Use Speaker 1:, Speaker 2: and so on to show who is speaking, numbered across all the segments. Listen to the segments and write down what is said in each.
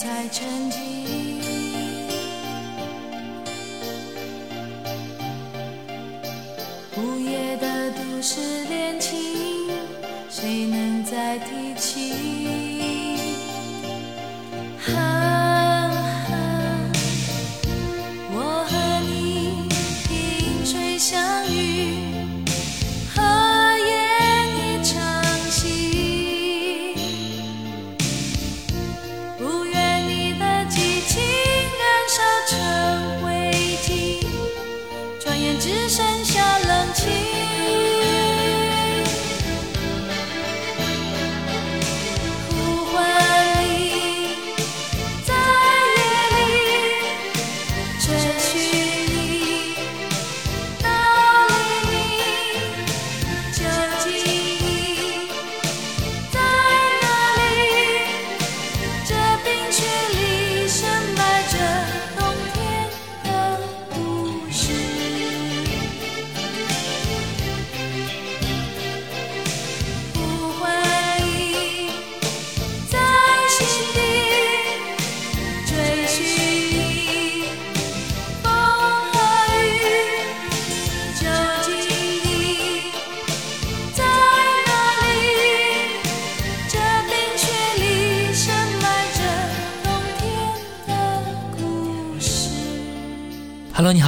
Speaker 1: 才沉寂？冰雪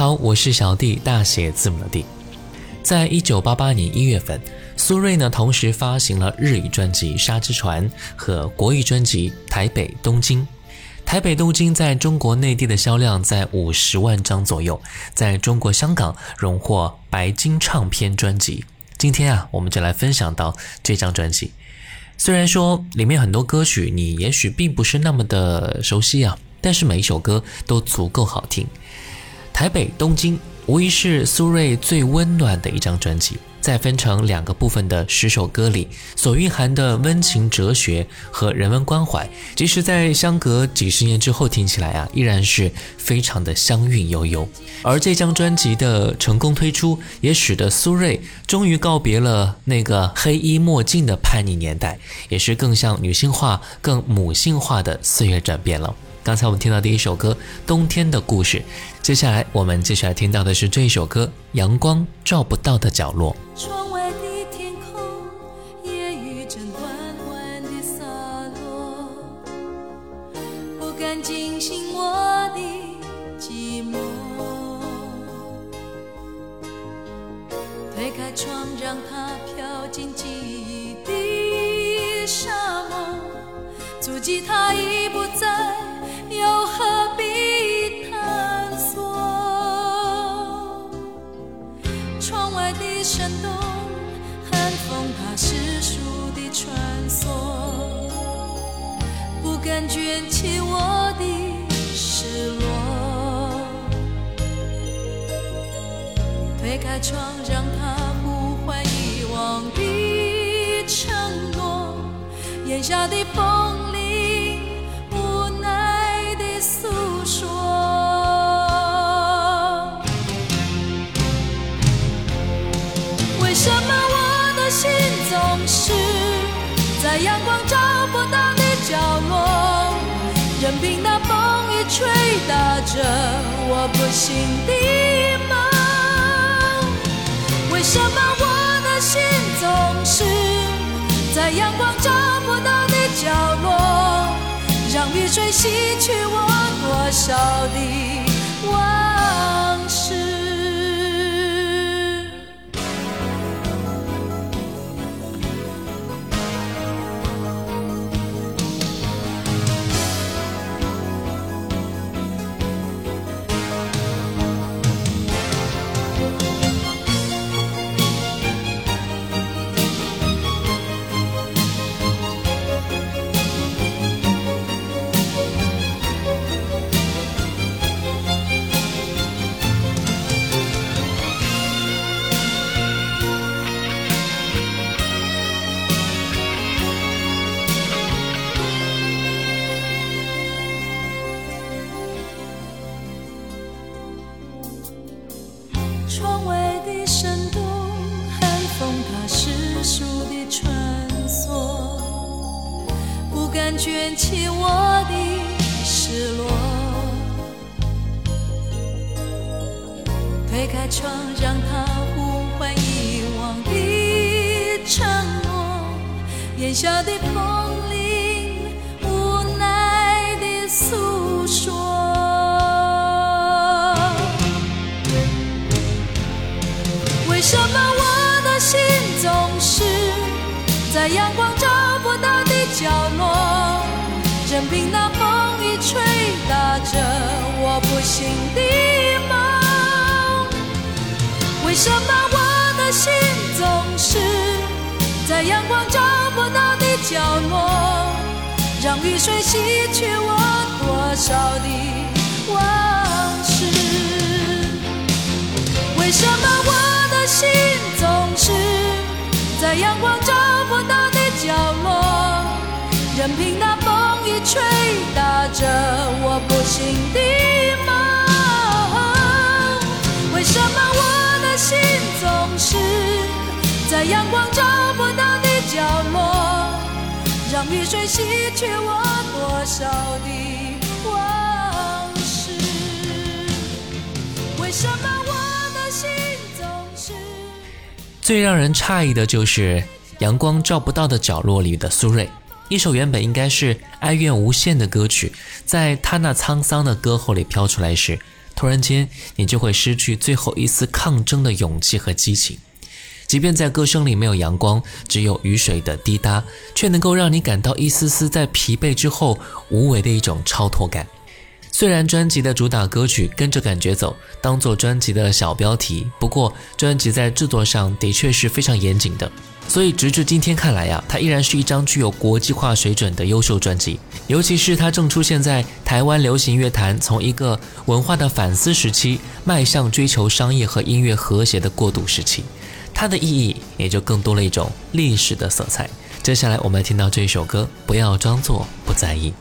Speaker 2: 好，我是小弟，大写字母的弟。在一九八八年一月份，苏芮呢同时发行了日语专辑《沙之船》和国语专辑《台北东京》。台北东京在中国内地的销量在五十万张左右，在中国香港荣获白金唱片专辑。今天啊，我们就来分享到这张专辑。虽然说里面很多歌曲你也许并不是那么的熟悉啊，但是每一首歌都足够好听。台北、东京无疑是苏芮最温暖的一张专辑。在分成两个部分的十首歌里，所蕴含的温情、哲学和人文关怀，即使在相隔几十年之后听起来啊，依然是非常的香韵悠悠。而这张专辑的成功推出，也使得苏芮终于告别了那个黑衣墨镜的叛逆年代，也是更像女性化、更母性化的岁月转变了。刚才我们听到第一首歌《冬天的故事》，接下来我们继续来听到的是这一首歌《阳光照不到的角落》。
Speaker 1: 窗外的天空，夜雨正缓缓地洒落，不敢惊醒我的寂寞。推开窗，让它飘进记忆的沙漠，足迹它已不在。又何必不敢卷起我的失落。推开窗，让它呼唤遗忘的承诺，眼下的打着我不醒的梦。为什么我的心总是在阳光照不到的角落，让雨水洗去我多少的温敢卷起我的失落。推开窗，让它呼唤遗忘的承诺。眼下的风铃，无奈的诉说。为什么我的心总是在阳光中？角落，任凭那风雨吹打着我不醒的梦。为什么我的心总是在阳光照不到的角落，让雨水洗去我多少的往事？为什么我的心总是在阳光照不到的角落？任凭那风雨吹打着我不醒的梦？为什么我的心总是在阳光照不到的角落？让雨水洗去我多少的往事？为什么我的心总是……
Speaker 2: 最让人诧异的就是阳光照不到的角落里的苏芮，一首原本应该是哀怨无限的歌曲，在他那沧桑的歌喉里飘出来时，突然间你就会失去最后一丝抗争的勇气和激情。即便在歌声里没有阳光，只有雨水的滴答，却能够让你感到一丝丝在疲惫之后无为的一种超脱感。虽然专辑的主打歌曲《跟着感觉走》当做专辑的小标题，不过专辑在制作上的确是非常严谨的。所以直至今天看来呀，它依然是一张具有国际化水准的优秀专辑。尤其是它正出现在台湾流行乐坛从一个文化的反思时期，迈向追求商业和音乐和谐的过渡时期，它的意义也就更多了一种历史的色彩。接下来我们来听到这首歌，不要装作不在意。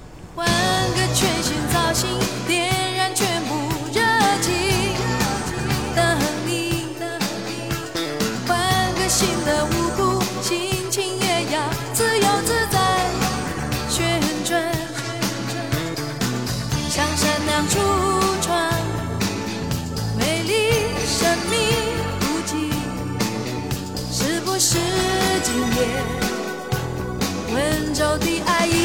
Speaker 1: 我的爱。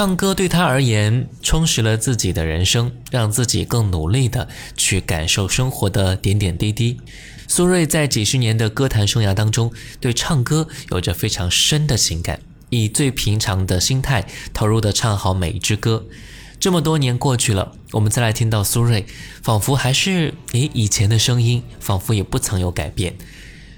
Speaker 2: 唱歌对他而言，充实了自己的人生，让自己更努力的去感受生活的点点滴滴。苏芮在几十年的歌坛生涯当中，对唱歌有着非常深的情感，以最平常的心态投入的唱好每一支歌。这么多年过去了，我们再来听到苏芮，仿佛还是你以前的声音，仿佛也不曾有改变。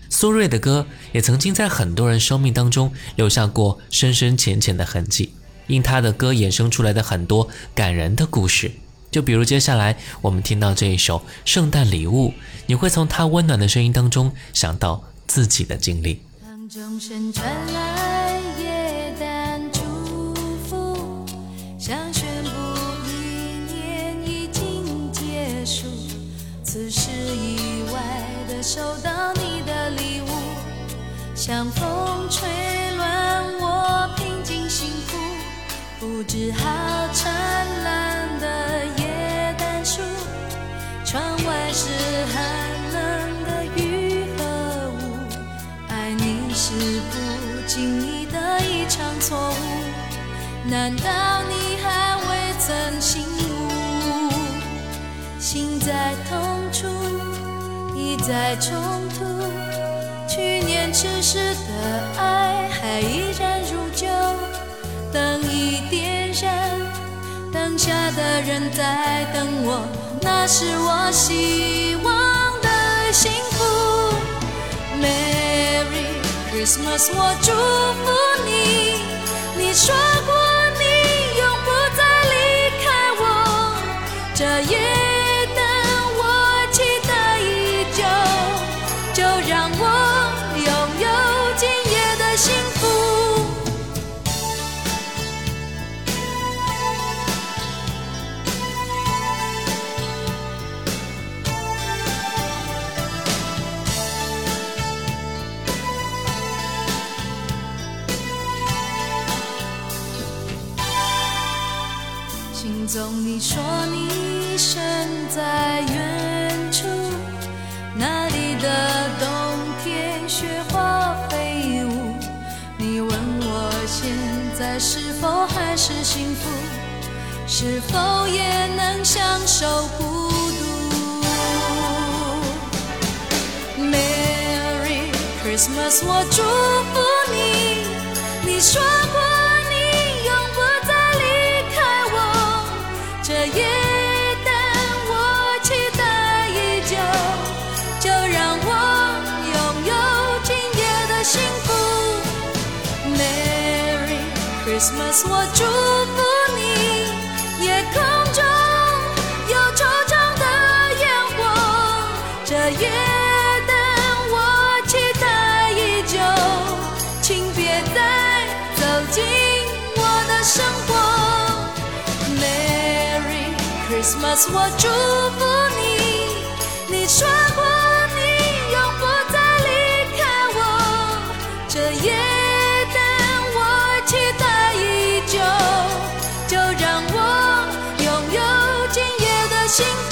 Speaker 2: 苏芮的歌也曾经在很多人生命当中留下过深深浅浅的痕迹。因他的歌衍生出来的很多感人的故事，就比如接下来我们听到这一首《圣诞礼物》，你会从他温暖的声音当中想到自己的经历。
Speaker 1: 当钟声传来耶诞祝福，想宣布一年已经结束。此时意外的收到你的礼物，像风吹布置好灿烂的耶诞树，窗外是寒冷的雨和雾。爱你是不经意的一场错误，难道你还未曾醒悟？心在痛处，意在冲突。去年痴时的爱还依然下的人在等我，那是我希望的幸福。Merry Christmas，我祝福你。你说过你永不再离开我，这一。心中你说你身在远处，那里的冬天雪花飞舞。你问我现在是否还是幸福，是否也能享受孤独？Merry Christmas，我祝福 Christmas，我祝福你。夜空中有惆怅的烟火，这夜灯我期待已久，请别再走进我的生活。Merry Christmas，我祝福你。你说过夜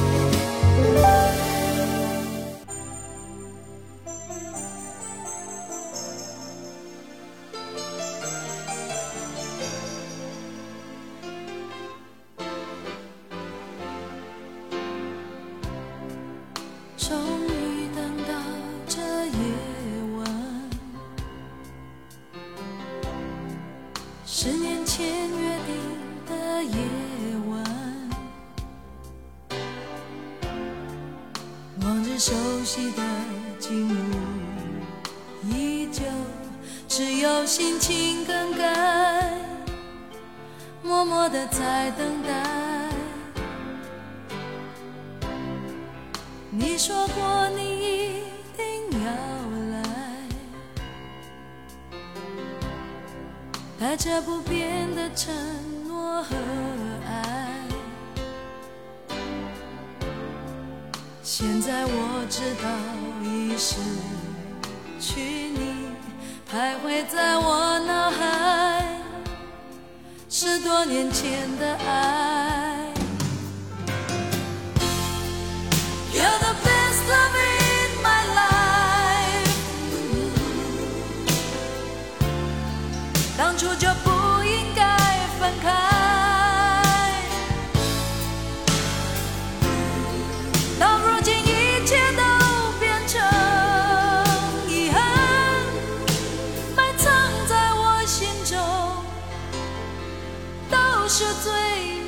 Speaker 1: 默默的在等待你说过你一定要来带着不变的承诺和爱。现在我知道已失去你徘徊在我脑海。十多年前的爱。是最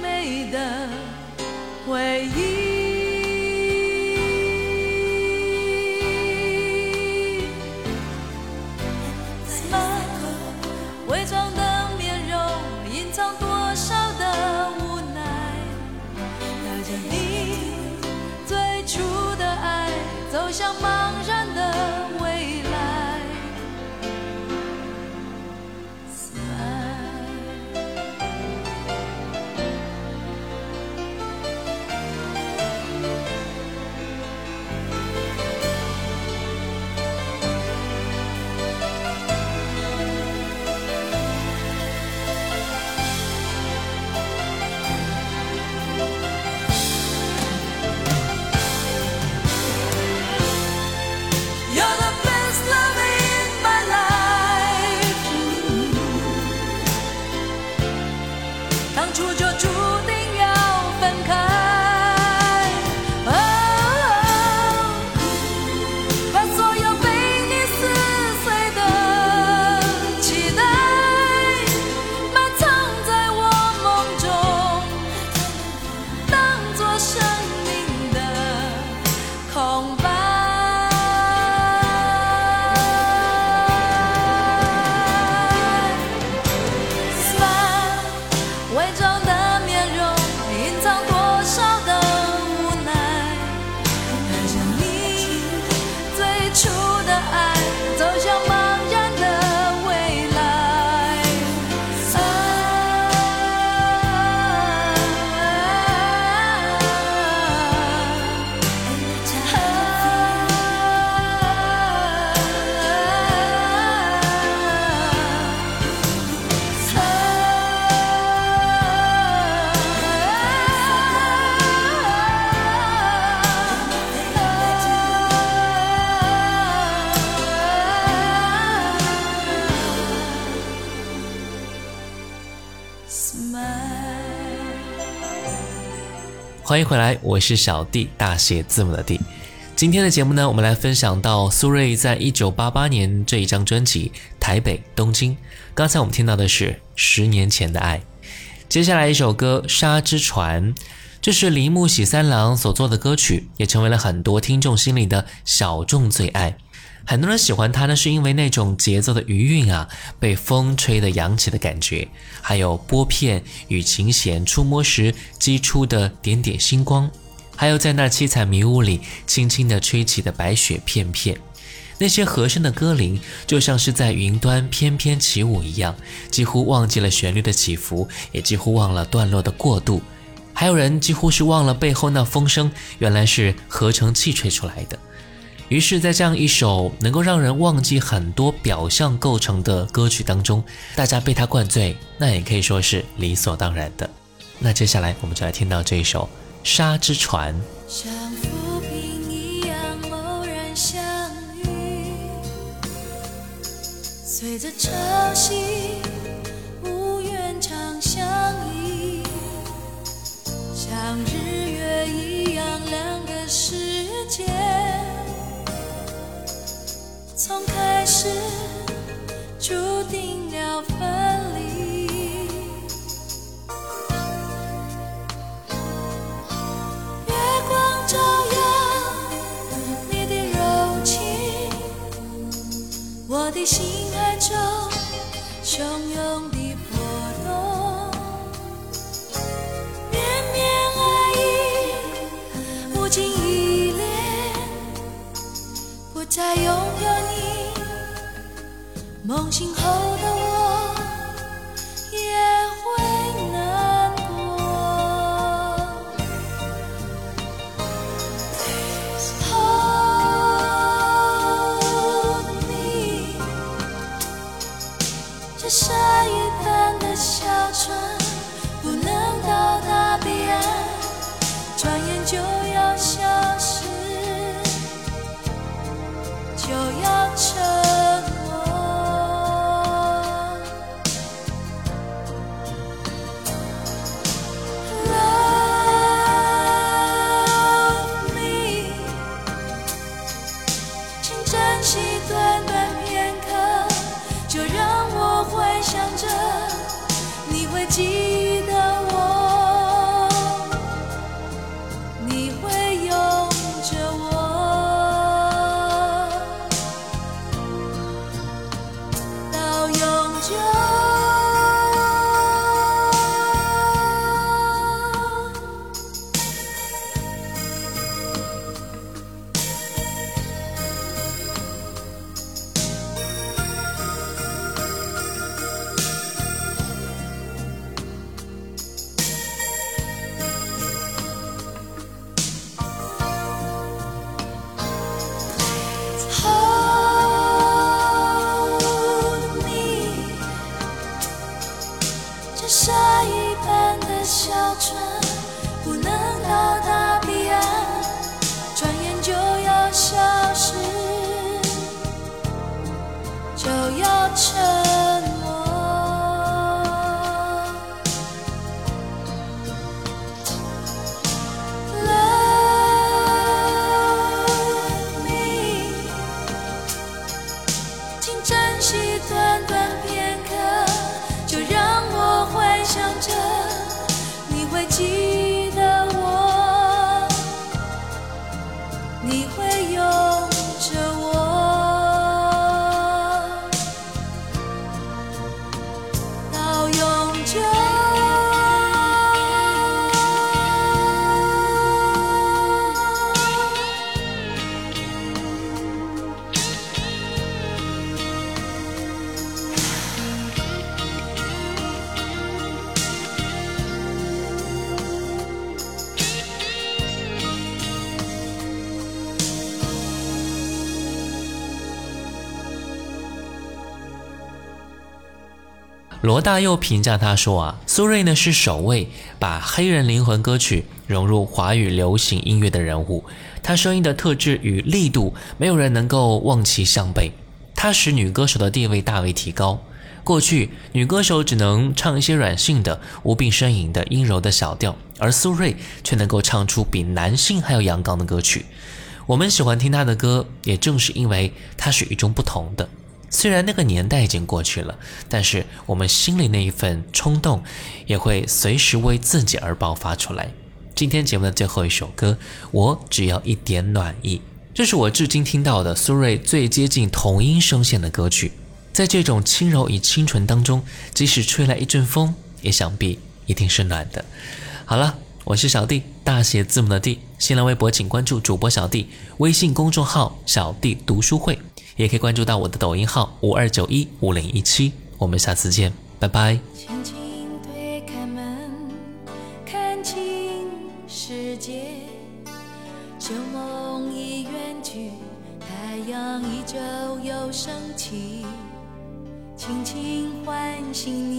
Speaker 1: 美的回忆。
Speaker 2: 欢迎回来，我是小弟，大写字母的弟。今天的节目呢，我们来分享到苏芮在一九八八年这一张专辑《台北东京》。刚才我们听到的是十年前的爱，接下来一首歌《沙之船》，这是铃木喜三郎所做的歌曲，也成为了很多听众心里的小众最爱。很多人喜欢它呢，是因为那种节奏的余韵啊，被风吹得扬起的感觉，还有拨片与琴弦触摸时击出的点点星光，还有在那七彩迷雾里轻轻地吹起的白雪片片。那些和声的歌铃，就像是在云端翩翩起舞一样，几乎忘记了旋律的起伏，也几乎忘了段落的过渡。还有人几乎是忘了背后那风声，原来是合成器吹出来的。于是，在这样一首能够让人忘记很多表象构成的歌曲当中，大家被他灌醉，那也可以说是理所当然的。那接下来，我们就来听到这一首《沙之船》。
Speaker 1: 像浮萍一样偶然相，随着潮汐无缘长相依，像日月一样两个世界，从开始注定了分离。月光照耀你的柔情，我的心海中汹涌的波动，绵绵爱意无尽依恋，不再拥有，梦醒后的我就要成
Speaker 2: 罗大佑评价他说啊，苏芮呢是首位把黑人灵魂歌曲融入华语流行音乐的人物。她声音的特质与力度，没有人能够望其项背。她使女歌手的地位大为提高。过去女歌手只能唱一些软性的、无病呻吟的阴柔的小调，而苏芮却能够唱出比男性还要阳刚的歌曲。我们喜欢听他的歌，也正是因为他是与众不同的。虽然那个年代已经过去了，但是我们心里那一份冲动，也会随时为自己而爆发出来。今天节目的最后一首歌，我只要一点暖意，这是我至今听到的苏芮最接近童音声线的歌曲。在这种轻柔与清纯当中，即使吹来一阵风，也想必一定是暖的。好了，我是小弟，大写字母的弟。新浪微博请关注主播小弟，微信公众号小弟读书会。也可以关注到我的抖音号五二九一五零一七，我们下次见，拜拜。
Speaker 1: 轻轻推开门，看清世界，旧梦已远去，太阳依旧又升起，轻轻唤醒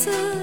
Speaker 1: 次